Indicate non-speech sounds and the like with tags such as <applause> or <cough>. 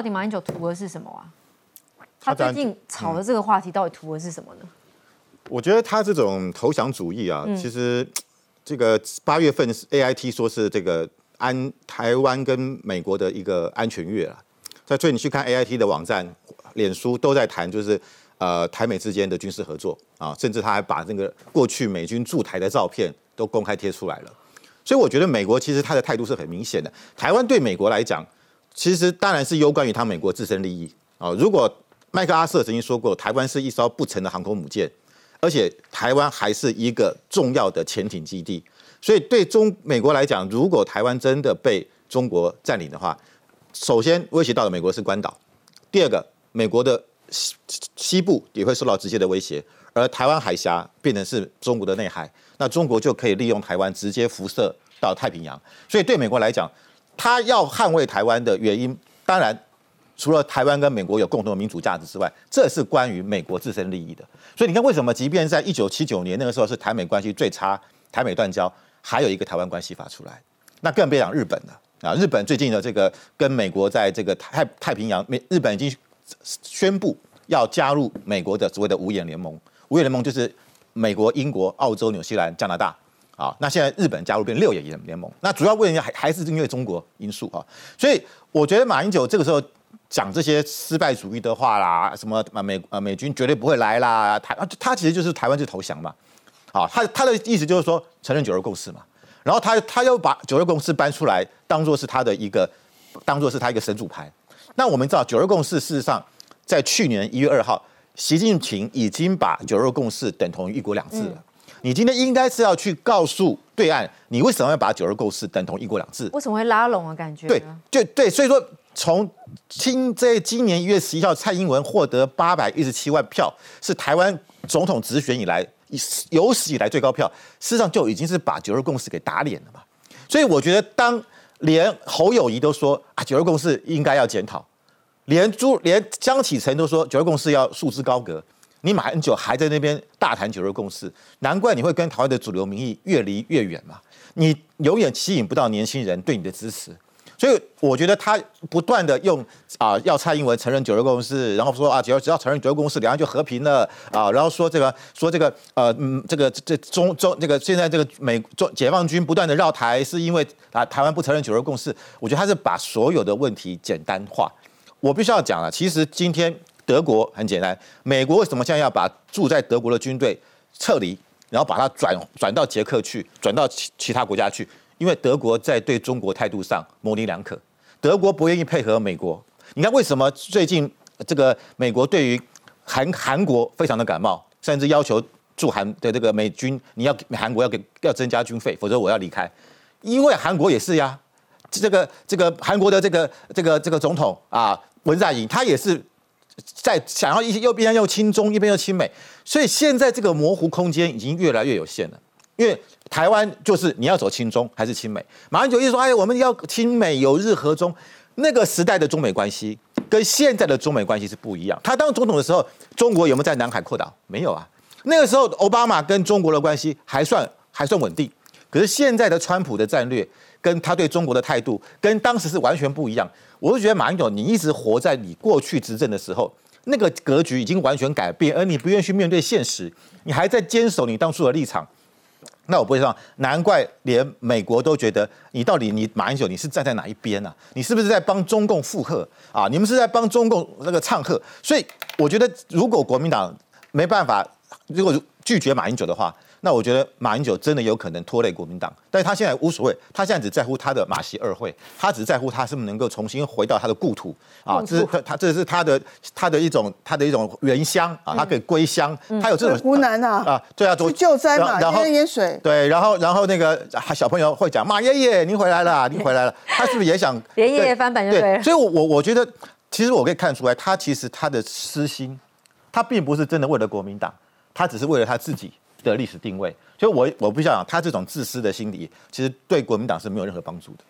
到底马英九图的是什么啊？他最近炒的这个话题到底图的是什么呢？我觉得他这种投降主义啊，其实这个八月份 A I T 说是这个安台湾跟美国的一个安全月啊。在所以你去看 A I T 的网站、脸书都在谈，就是呃台美之间的军事合作啊，甚至他还把那个过去美军驻台的照片都公开贴出来了。所以我觉得美国其实他的态度是很明显的。台湾对美国来讲，其实当然是攸关于他美国自身利益啊。如果麦克阿瑟曾经说过，台湾是一艘不成的航空母舰。而且台湾还是一个重要的潜艇基地，所以对中美国来讲，如果台湾真的被中国占领的话，首先威胁到的美国是关岛，第二个，美国的西西部也会受到直接的威胁，而台湾海峡变成是中国的内海，那中国就可以利用台湾直接辐射到太平洋，所以对美国来讲，他要捍卫台湾的原因，当然。除了台湾跟美国有共同的民主价值之外，这是关于美国自身利益的。所以你看，为什么即便在一九七九年那个时候是台美关系最差，台美断交，还有一个台湾关系法出来，那更别讲日本了啊！日本最近的这个跟美国在这个太太平洋，美日本已经宣布要加入美国的所谓的五眼联盟。五眼联盟就是美国、英国、澳洲、纽西兰、加拿大啊。那现在日本加入变六眼联联盟，那主要问题还还是因为中国因素啊。所以我觉得马英九这个时候。讲这些失败主义的话啦，什么美呃美军绝对不会来啦，台他其实就是台湾就投降嘛，啊，他他的意思就是说承认九二共识嘛，然后他他又把九二共识搬出来当做是他的一个，当做是他一个神主牌。那我们知道九二共识事实上在去年一月二号，习近平已经把九二共识等同于一国两制了。你今天应该是要去告诉对岸，你为什么要把九二共识等同一国两制？为什么会拉拢啊？感觉对，就对，所以说。从今在今年一月十一号，蔡英文获得八百一十七万票，是台湾总统直选以来有史以来最高票，事实上就已经是把九二共识给打脸了嘛。所以我觉得，当连侯友谊都说啊九二共识应该要检讨，连朱连江启臣都说九二共识要束之高阁，你马英九还在那边大谈九二共识，难怪你会跟台湾的主流民意越离越远嘛。你永远吸引不到年轻人对你的支持。所以我觉得他不断的用啊，要蔡英文承认九二共识，然后说啊，只要只要承认九二共识，两岸就和平了啊，然后说这个说这个呃嗯，这个这中中这个现在这个美中解放军不断的绕台，是因为啊台湾不承认九二共识。我觉得他是把所有的问题简单化。我必须要讲了，其实今天德国很简单，美国为什么现在要把住在德国的军队撤离，然后把它转转到捷克去，转到其其他国家去？因为德国在对中国态度上模棱两可，德国不愿意配合美国。你看为什么最近这个美国对于韩韩国非常的感冒，甚至要求驻韩的这个美军，你要韩国要给要增加军费，否则我要离开。因为韩国也是呀，这个这个韩国的这个这个这个总统啊文在寅，他也是在想要一些右边又亲中，一边又亲美，所以现在这个模糊空间已经越来越有限了。因为台湾就是你要走亲中还是亲美？马英九一说，哎，我们要亲美，有日和中。那个时代的中美关系跟现在的中美关系是不一样。他当总统的时候，中国有没有在南海扩岛？没有啊。那个时候，奥巴马跟中国的关系还算还算稳定。可是现在的川普的战略跟他对中国的态度，跟当时是完全不一样。我是觉得马英九，你一直活在你过去执政的时候，那个格局已经完全改变，而你不愿意去面对现实，你还在坚守你当初的立场。那我不会说，难怪连美国都觉得你到底你马英九你是站在哪一边呢？你是不是在帮中共附和啊？你们是在帮中共那个唱和？所以我觉得，如果国民党没办法，如果拒绝马英九的话。那我觉得马英九真的有可能拖累国民党，但是他现在无所谓，他现在只在乎他的马习二会，他只在乎他是不是能够重新回到他的故土啊，这是他他这是他的他的一种他的一种原乡啊，他可以归乡，他有这种湖南啊啊，对啊，去救灾嘛，然后淹水，对，然后然后那个小朋友会讲马爷爷您回来了，您回来了，他是不是也想连 <laughs> 爷爷翻版就对？所以，我我我觉得，其实我可以看出来，他其实他的私心，他并不是真的为了国民党，他只是为了他自己。的历史定位，所以我我不想他这种自私的心理，其实对国民党是没有任何帮助的。